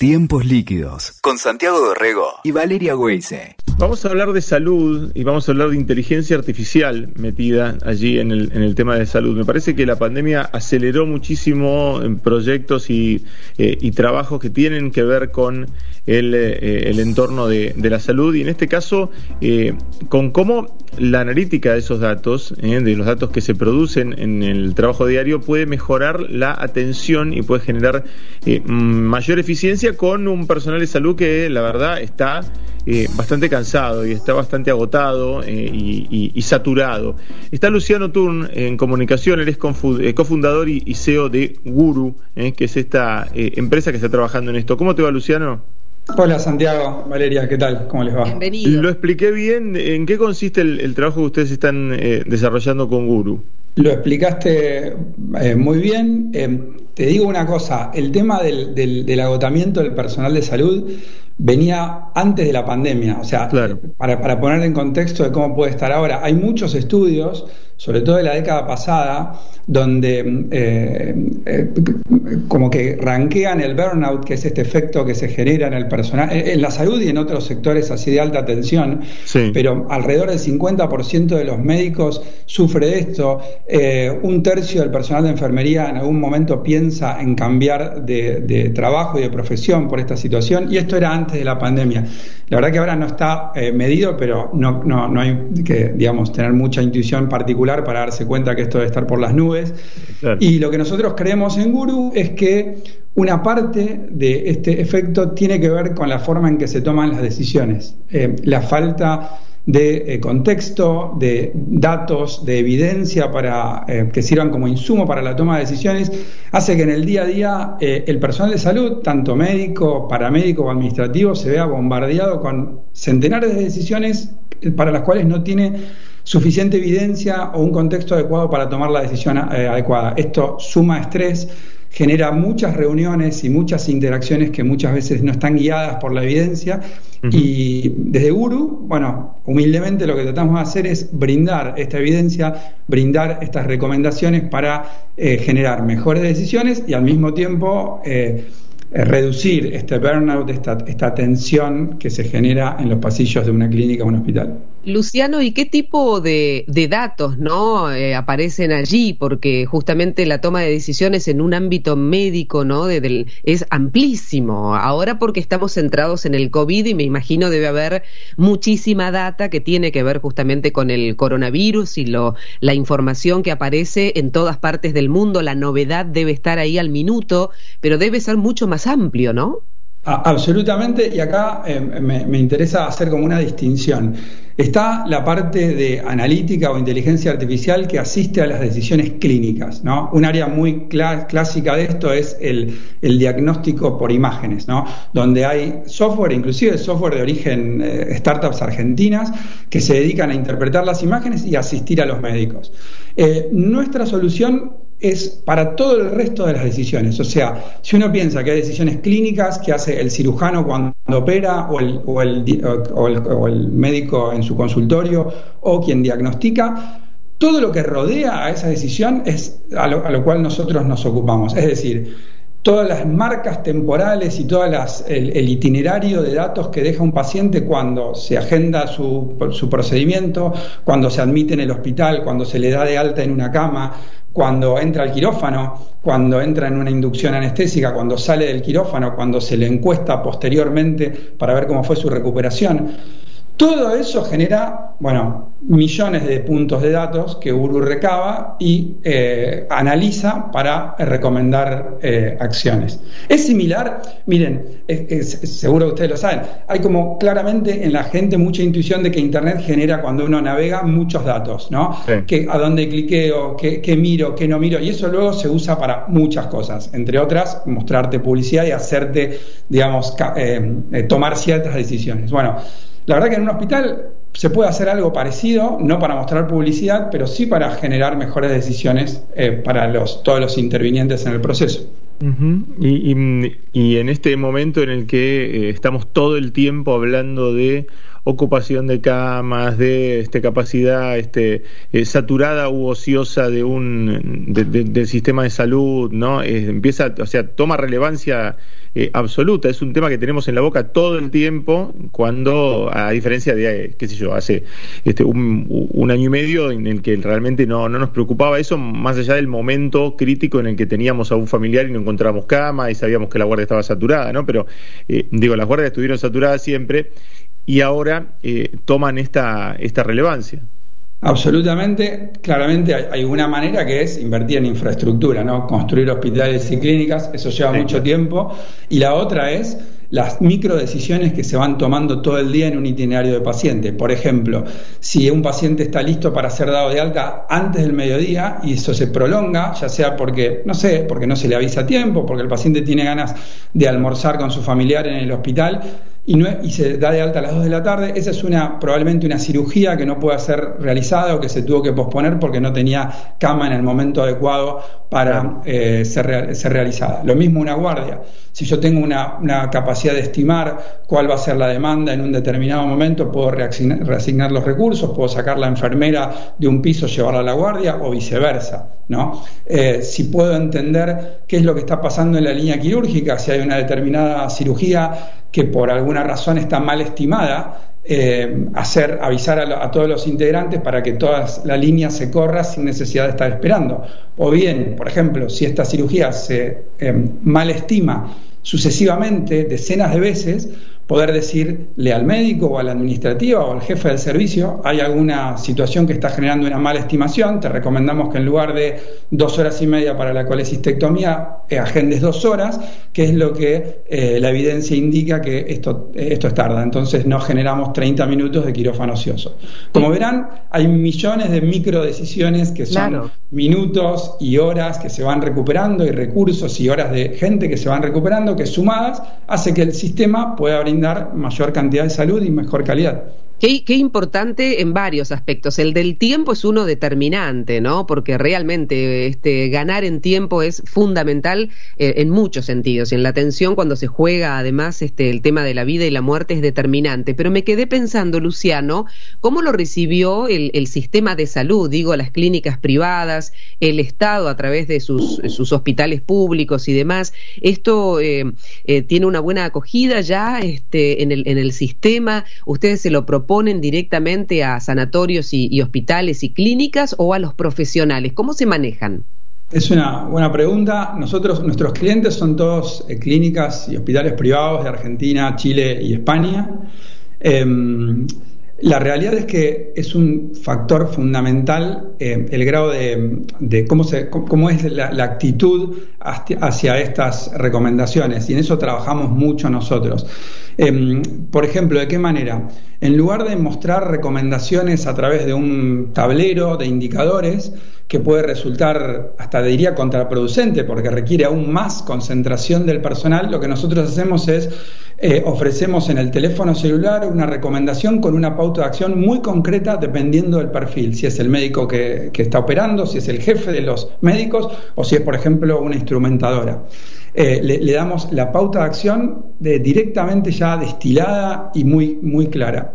Tiempos líquidos con Santiago Dorrego y Valeria Weise. Vamos a hablar de salud y vamos a hablar de inteligencia artificial metida allí en el, en el tema de salud. Me parece que la pandemia aceleró muchísimo en proyectos y, eh, y trabajos que tienen que ver con el, eh, el entorno de, la salud y en este caso eh, con cómo la analítica de esos datos, de los datos que se producen en el trabajo diario, puede mejorar la atención y puede generar mayor eficiencia con un personal de salud que la verdad está eh, bastante cansado y está bastante agotado eh, y, saturado. Está Luciano Turn en comunicación, él es eh, cofundador y, CEO de Guru, que es esta empresa que está trabajando en esto. ¿Cómo te va Luciano? Hola Santiago, Valeria, ¿qué tal? ¿Cómo les va? Bienvenido. Lo expliqué bien. ¿En qué consiste el, trabajo que ustedes están desarrollando con Guru? Lo explicaste muy bien te digo una cosa, el tema del, del, agotamiento del personal de salud venía antes de la pandemia, o sea, para, para poner en contexto de cómo puede estar ahora, hay muchos estudios sobre todo en la década pasada, donde eh, eh, como que ranquean el burnout, que es este efecto que se genera en el personal, en la salud y en otros sectores así de alta tensión, pero alrededor del 50% de los médicos sufre de esto, eh, un tercio del personal de enfermería en algún momento piensa en cambiar de, trabajo y de profesión por esta situación, y esto era antes de la pandemia. La verdad que ahora no está medido, pero no, no, no hay que, digamos, tener mucha intuición particular para darse cuenta que esto debe estar por las nubes. Y lo que nosotros creemos en Guru es que una parte de este efecto tiene que ver con la forma en que se toman las decisiones. Eh, la falta de eh, contexto, de datos, de evidencia para eh, que sirvan como insumo para la toma de decisiones, hace que en el día a día el personal de salud, tanto médico, paramédico o administrativo, se vea bombardeado con centenares de decisiones para las cuales no tiene suficiente evidencia o un contexto adecuado para tomar la decisión eh, adecuada. Esto suma estrés, genera muchas reuniones y muchas interacciones que muchas veces no están guiadas por la evidencia. Y desde Guru, bueno, humildemente lo que tratamos de hacer es brindar esta evidencia, brindar estas recomendaciones para eh, generar mejores decisiones y al mismo tiempo eh, reducir este burnout, esta, esta tensión que se genera en los pasillos de una clínica o un hospital. Luciano, ¿y qué tipo de, datos no eh, aparecen allí? Porque justamente la toma de decisiones en un ámbito médico no es amplísimo. Ahora porque estamos centrados en el COVID y me imagino debe haber muchísima data que tiene que ver justamente con el coronavirus y lo, la información que aparece en todas partes del mundo. La novedad debe estar ahí al minuto, pero debe ser mucho más amplio, ¿no? Absolutamente, y acá eh, me, interesa hacer como una distinción. Está la parte de analítica o inteligencia artificial que asiste a las decisiones clínicas. ¿no? Un área muy clásica de esto es el, diagnóstico por imágenes, ¿no? donde hay software, inclusive software de origen eh, startups argentinas, que se dedican a interpretar las imágenes y asistir a los médicos. Eh, nuestra solución es para todo el resto de las decisiones. O sea, si uno piensa que hay decisiones clínicas que hace el cirujano cuando opera o el, o el, o el, médico en su consultorio o quien diagnostica, todo lo que rodea a esa decisión es a lo, a lo cual nosotros nos ocupamos. Es decir, todas las marcas temporales y todo el, el, itinerario de datos que deja un paciente cuando se agenda su, su, procedimiento, cuando se admite en el hospital, cuando se le da de alta en una cama, cuando entra al quirófano, cuando entra en una inducción anestésica, cuando sale del quirófano, cuando se le encuesta posteriormente para ver cómo fue su recuperación. Todo eso genera, bueno, millones de puntos de datos que Uru recaba y eh, analiza para recomendar eh, acciones. Es similar, miren, seguro que ustedes lo saben, hay como claramente en la gente mucha intuición de que Internet genera cuando uno navega muchos datos, ¿no? Que, a dónde cliqueo, qué, miro, qué no miro, y eso luego se usa para muchas cosas, entre otras, mostrarte publicidad y hacerte, digamos, eh, tomar ciertas decisiones. Bueno, la verdad que en un hospital se puede hacer algo parecido, no para mostrar publicidad, pero sí para generar mejores decisiones eh, para todos los intervinientes en el proceso. y, en este momento en el que eh, estamos todo el tiempo hablando de ocupación de camas, de este, capacidad este, eh, saturada u ociosa de un del sistema de salud, ¿no? empieza, o sea, toma relevancia eh, absoluta. Es un tema que tenemos en la boca todo el tiempo, cuando, a diferencia de, qué sé yo, hace este, un, año y medio en el que realmente no, no nos preocupaba eso, más allá del momento crítico en el que teníamos a un familiar y no encontrábamos cama y sabíamos que la guardia estaba saturada, ¿no? Pero, eh, digo, las guardias estuvieron saturadas siempre y ahora eh, toman esta, esta relevancia. Absolutamente, claramente hay, una manera que es invertir en infraestructura, ¿no? Construir hospitales y clínicas, eso lleva mucho tiempo. Y la otra es las micro decisiones que se van tomando todo el día en un itinerario de paciente. Por ejemplo, si un paciente está listo para ser dado de alta antes del mediodía y eso se prolonga, ya sea porque, no sé, porque no se le avisa a tiempo, porque el paciente tiene ganas de almorzar con su familiar en el hospital, y, se da de alta a las 2 de la tarde. Esa es una probablemente una cirugía que no puede ser realizada o que se tuvo que posponer porque no tenía cama en el momento adecuado para eh, ser, ser, realizada. Lo mismo una guardia. Si yo tengo una, una, capacidad de estimar cuál va a ser la demanda en un determinado momento, puedo reasignar, los recursos, puedo sacar la enfermera de un piso, llevarla a la guardia o viceversa. ¿no? Eh, si puedo entender qué es lo que está pasando en la línea quirúrgica, si hay una determinada cirugía que por alguna razón está mal estimada, eh, hacer avisar a, todos los integrantes para que toda la línea se corra sin necesidad de estar esperando. O bien, por ejemplo, si esta cirugía se eh, mal estima sucesivamente, decenas de veces, poder decirle al médico o a la administrativa o al jefe del servicio, hay alguna situación que está generando una mala estimación, te recomendamos que en lugar de dos horas y media para la colecistectomía, eh, agendes dos horas, que es lo que eh, la evidencia indica que esto, esto es tarda. Entonces no generamos 30 minutos de quirófano ocioso. Como verán, hay millones de micro decisiones que son minutos y horas que se van recuperando y recursos y horas de gente que se van recuperando que sumadas hace que el sistema pueda brindar dar mayor cantidad de salud y mejor calidad. Qué, importante en varios aspectos. El del tiempo es uno determinante, ¿no? Porque realmente este, ganar en tiempo es fundamental eh, en muchos sentidos. Y en la atención, cuando se juega, además, este, el tema de la vida y la muerte es determinante. Pero me quedé pensando, Luciano, ¿cómo lo recibió el, sistema de salud? Digo, las clínicas privadas, el Estado a través de sus, sus hospitales públicos y demás. ¿Esto eh, eh, tiene una buena acogida ya este, en, el, en el sistema? ¿Ustedes se lo proponen? Ponen directamente a sanatorios y, hospitales y clínicas o a los profesionales? ¿Cómo se manejan? Es una buena pregunta. Nosotros, nuestros clientes son todos eh, clínicas y hospitales privados de Argentina, Chile y España. Em, la realidad es que es un factor fundamental eh, el grado de, cómo, se, cómo es la, actitud hacia, estas recomendaciones y en eso trabajamos mucho nosotros. Em, por ejemplo, ¿de qué manera? En lugar de mostrar recomendaciones a través de un tablero de indicadores, que puede resultar hasta diría contraproducente porque requiere aún más concentración del personal, lo que nosotros hacemos es eh, ofrecemos en el teléfono celular una recomendación con una pauta de acción muy concreta dependiendo del perfil, si es el médico que, está operando, si es el jefe de los médicos o si es, por ejemplo, una instrumentadora. Eh, le, damos la pauta de acción de, directamente ya destilada y muy, muy clara.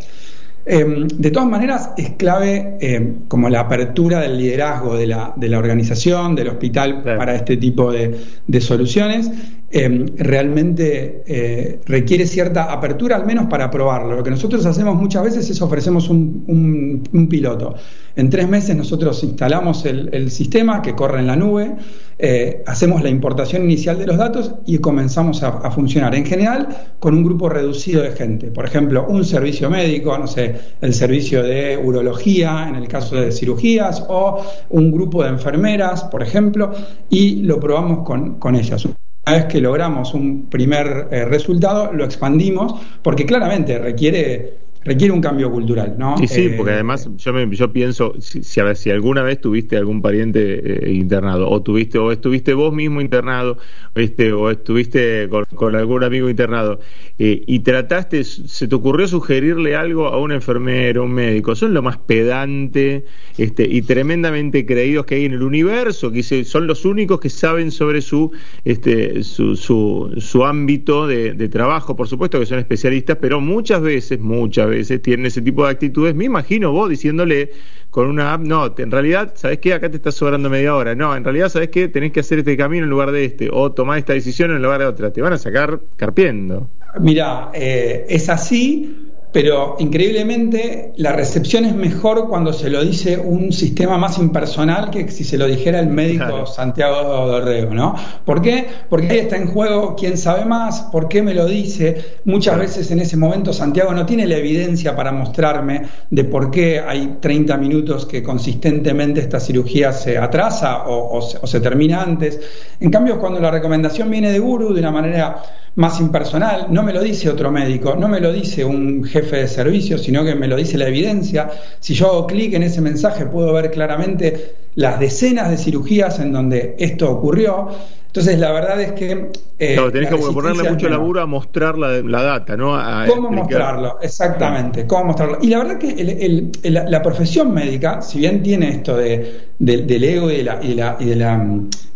Em, de todas maneras, es clave em, como la apertura del liderazgo de la, de la organización, del hospital para este tipo de, de soluciones. Em, realmente eh, requiere cierta apertura, al menos para probarlo. Lo que nosotros hacemos muchas veces es ofrecemos un, un, piloto. En tres meses nosotros instalamos el, el sistema que corre en la nube eh, hacemos la importación inicial de los datos y comenzamos a, funcionar. En general, con un grupo reducido de gente. Por ejemplo, un servicio médico, no sé, el servicio de urología en el caso de cirugías, o un grupo de enfermeras, por ejemplo, y lo probamos con, con ellas. Una vez que logramos un primer eh, resultado, lo expandimos, porque claramente requiere requiere un cambio cultural, ¿no? Sí, sí, porque eh, además yo, me, yo pienso, si, si alguna vez tuviste algún pariente eh, internado, o tuviste, o estuviste vos mismo internado, este, o estuviste con, algún amigo internado, eh, y trataste, se te ocurrió sugerirle algo a un enfermero, un médico, son lo más pedante este, y tremendamente creídos que hay en el universo, que son los únicos que saben sobre su, este, su, su, su ámbito de, de trabajo, por supuesto que son especialistas, pero muchas veces, muchas veces, tienen ese tipo de actitudes. Me imagino vos diciéndole con una app, no, en realidad, ¿sabes qué? Acá te está sobrando media hora. No, en realidad, ¿sabes qué? Tenés que hacer este camino en lugar de este, o tomar esta decisión en lugar de otra. Te van a sacar carpiendo. Mira, eh, es así, pero increíblemente la recepción es mejor cuando se lo dice un sistema más impersonal que si se lo dijera el médico Santiago Dorrego, ¿no? ¿Por qué? Porque ahí está en juego quién sabe más, por qué me lo dice. Muchas veces en ese momento Santiago no tiene la evidencia para mostrarme de por qué hay 30 minutos que consistentemente esta cirugía se atrasa o, o se termina antes. En cambio, cuando la recomendación viene de Guru de una manera más impersonal, no me lo dice otro médico, no me lo dice un jefe de servicio, sino que me lo dice la evidencia. Si yo hago clic en ese mensaje puedo ver claramente las decenas de cirugías en donde esto ocurrió. Entonces, la verdad es que... Eh, tenés que ponerle mucho laburo a mostrar la, data, ¿no? ¿Cómo mostrarlo? Exactamente, cómo mostrarlo. Y la verdad que la, profesión médica, si bien tiene esto de, del ego y de la, y de la,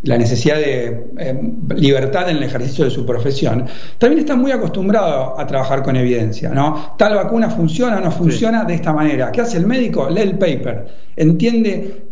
la, necesidad de eh, libertad en el ejercicio de su profesión, también está muy acostumbrado a trabajar con evidencia, ¿no? Tal vacuna funciona o no funciona de esta manera. ¿Qué hace el médico? Lee el paper, entiende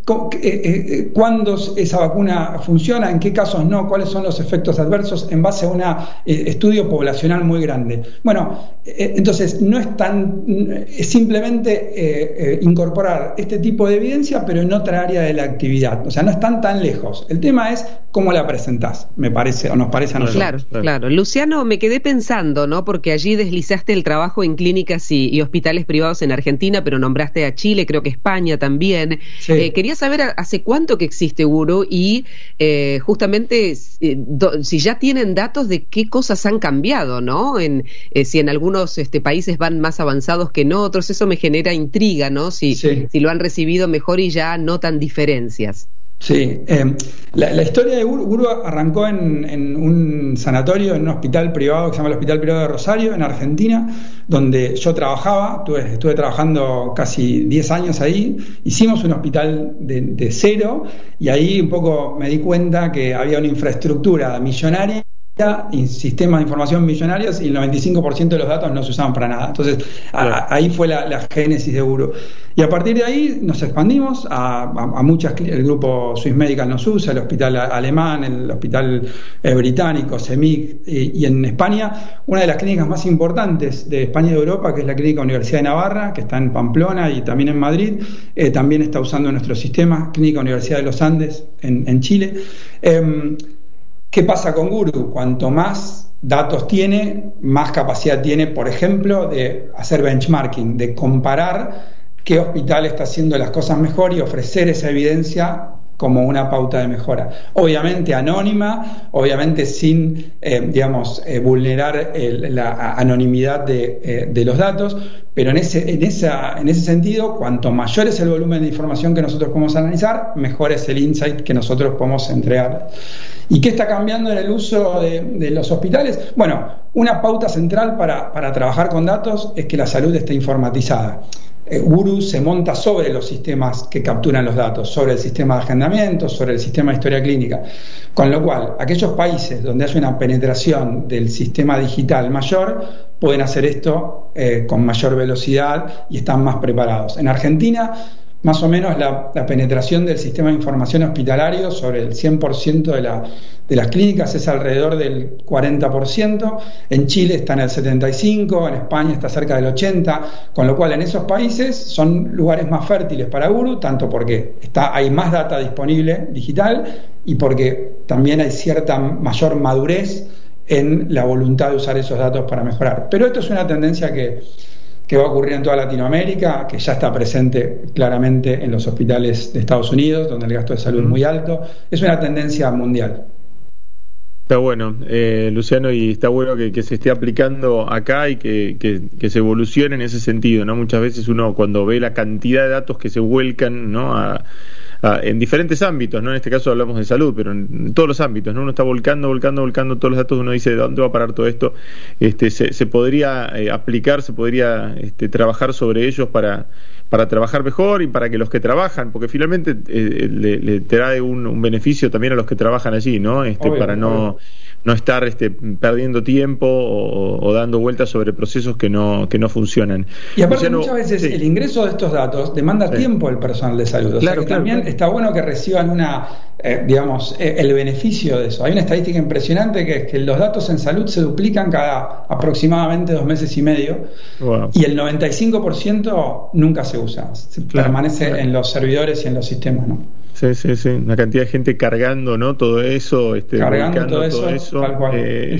cuándo esa vacuna funciona, en qué casos no, cuáles son los efectos adversos en base a un eh, estudio poblacional muy grande. Bueno, entonces no es tan, es simplemente incorporar este tipo de evidencia, pero en otra área de la actividad. O sea, no están tan lejos. El tema es cómo la presentás, me parece, o nos parece a nosotros. Claro, claro. Luciano, me quedé pensando, ¿no? Porque allí deslizaste el trabajo en clínicas y, hospitales privados en Argentina, pero nombraste a Chile, creo que España también. quería saber hace cuánto que existe Uro y eh, justamente eh, si ya tienen datos de qué cosas han cambiado, ¿no? En, eh, si en algunos este, países van más avanzados que en otros, eso me genera intriga, ¿no? Si, si lo han recibido mejor y ya notan diferencias. Sí, eh, la, historia de Uru, arrancó en, un sanatorio, en un hospital privado que se llama el Hospital Privado de Rosario, en Argentina, donde yo trabajaba, estuve, trabajando casi 10 años ahí, hicimos un hospital de, de cero y ahí un poco me di cuenta que había una infraestructura millonaria y sistemas de información millonarios y el 95% de los datos no se usaban para nada. Entonces, ahí fue la, génesis de Uro. Y a partir de ahí nos expandimos a, muchas, el grupo Swiss Medical nos usa, el hospital alemán, el hospital eh, británico, CEMIC, y, en España, una de las clínicas más importantes de España y de Europa, que es la Clínica Universidad de Navarra, que está en Pamplona y también en Madrid, eh, también está usando nuestro sistema, Clínica Universidad de los Andes en, en Chile. ¿Qué pasa con Guru? Cuanto más datos tiene, más capacidad tiene, por ejemplo, de hacer benchmarking, de comparar qué hospital está haciendo las cosas mejor y ofrecer esa evidencia como una pauta de mejora. Obviamente anónima, obviamente sin, eh, digamos, eh, vulnerar la anonimidad eh, de, los datos, pero en ese, en, esa, en ese sentido, cuanto mayor es el volumen de información que nosotros podemos analizar, mejor es el insight que nosotros podemos entregar. ¿Y qué está cambiando en el uso de, los hospitales? Bueno, una pauta central para, trabajar con datos es que la salud esté informatizada. Eh, Guru se monta sobre los sistemas que capturan los datos, sobre el sistema de agendamiento, sobre el sistema de historia clínica. Con lo cual, aquellos países donde hay una penetración del sistema digital mayor pueden hacer esto eh, con mayor velocidad y están más preparados. En Argentina más o menos la, penetración del sistema de información hospitalario sobre el 100% de, la, de las clínicas es alrededor del 40%, en Chile está en el 75%, en España está cerca del 80%, con lo cual en esos países son lugares más fértiles para Guru, tanto porque está, hay más data disponible digital y porque también hay cierta mayor madurez en la voluntad de usar esos datos para mejorar. Pero esto es una tendencia que que va a ocurrir en toda Latinoamérica, que ya está presente claramente en los hospitales de Estados Unidos, donde el gasto de salud es muy alto. Es una tendencia mundial. Está bueno, eh, Luciano, y está bueno que, se esté aplicando acá y que, que, se evolucione en ese sentido, ¿no? Muchas veces uno cuando ve la cantidad de datos que se vuelcan, ¿no? A, Ah, en diferentes ámbitos, ¿no? En este caso hablamos de salud, pero en, todos los ámbitos, ¿no? Uno está volcando, volcando, volcando todos los datos, uno dice, ¿de dónde va a parar todo esto? Este, se, podría eh, aplicar, se podría este, trabajar sobre ellos para, para trabajar mejor y para que los que trabajan, porque finalmente eh, le, trae un, beneficio también a los que trabajan allí, ¿no? Este, para no no estar este, perdiendo tiempo o, dando vueltas sobre procesos que no, que no funcionan. Y aparte muchas veces el ingreso de estos datos demanda tiempo al personal de salud. O claro, sea que también está bueno que reciban una, eh, digamos, eh, el beneficio de eso. Hay una estadística impresionante que es que los datos en salud se duplican cada aproximadamente dos meses y medio y el 95% nunca se usa, permanece en los servidores y en los sistemas, ¿no? Sí, sí, sí. Una cantidad de gente cargando, ¿no? Todo eso, este, cargando todo, eso, eh,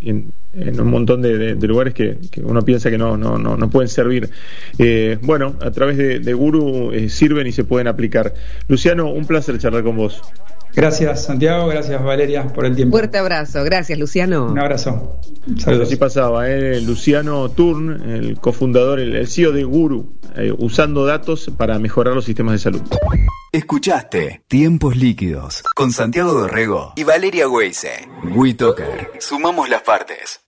en, un montón de, lugares que, uno piensa que no, no, no, no pueden servir. Eh, bueno, a través de, Guru eh, sirven y se pueden aplicar. Luciano, un placer charlar con vos. Gracias, Santiago. Gracias, Valeria, por el tiempo. Fuerte abrazo. Gracias, Luciano. Un abrazo. Saludos. Así pasaba, ¿eh? Luciano Turn, el cofundador, el, CEO de Guru, eh, usando datos para mejorar los sistemas de salud. Escuchaste Tiempos Líquidos con Santiago Dorrego y Valeria Weise. WeToker. Sumamos las partes.